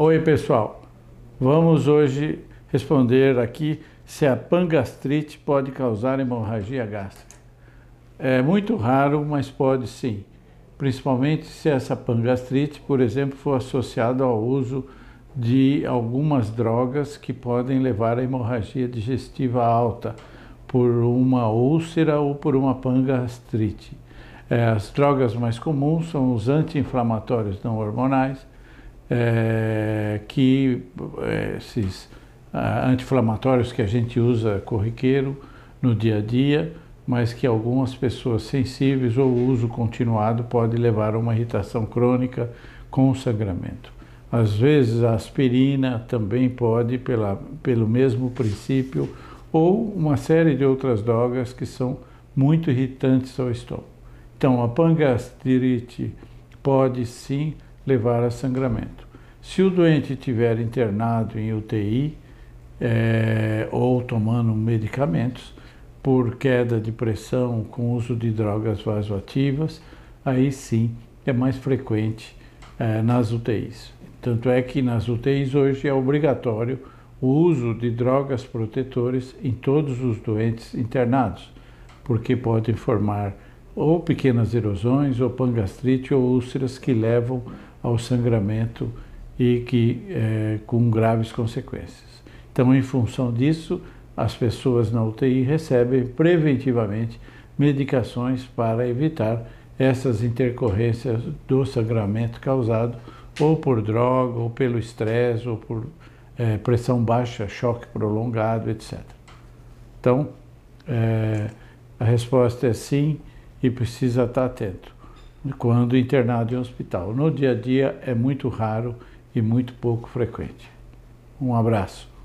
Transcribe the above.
Oi, pessoal. Vamos hoje responder aqui se a pangastrite pode causar hemorragia gástrica. É muito raro, mas pode sim. Principalmente se essa pangastrite, por exemplo, for associada ao uso de algumas drogas que podem levar à hemorragia digestiva alta por uma úlcera ou por uma pangastrite. É, as drogas mais comuns são os anti-inflamatórios não hormonais, é, que é, esses anti-inflamatórios que a gente usa corriqueiro no dia a dia, mas que algumas pessoas sensíveis ou uso continuado pode levar a uma irritação crônica com sangramento. Às vezes a aspirina também pode, pela, pelo mesmo princípio, ou uma série de outras drogas que são muito irritantes ao estômago. Então, a pangastrite pode sim levar a sangramento. Se o doente estiver internado em UTI é, ou tomando medicamentos por queda de pressão com uso de drogas vasoativas, aí sim é mais frequente é, nas UTIs. Tanto é que nas UTIs hoje é obrigatório o uso de drogas protetores em todos os doentes internados, porque podem formar ou pequenas erosões, ou pangastrite, ou úlceras que levam ao sangramento e que é, com graves consequências. Então, em função disso, as pessoas na UTI recebem preventivamente medicações para evitar essas intercorrências do sangramento causado ou por droga, ou pelo estresse, ou por é, pressão baixa, choque prolongado, etc. Então, é, a resposta é sim e precisa estar atento quando internado em hospital. No dia a dia é muito raro e muito pouco frequente. Um abraço.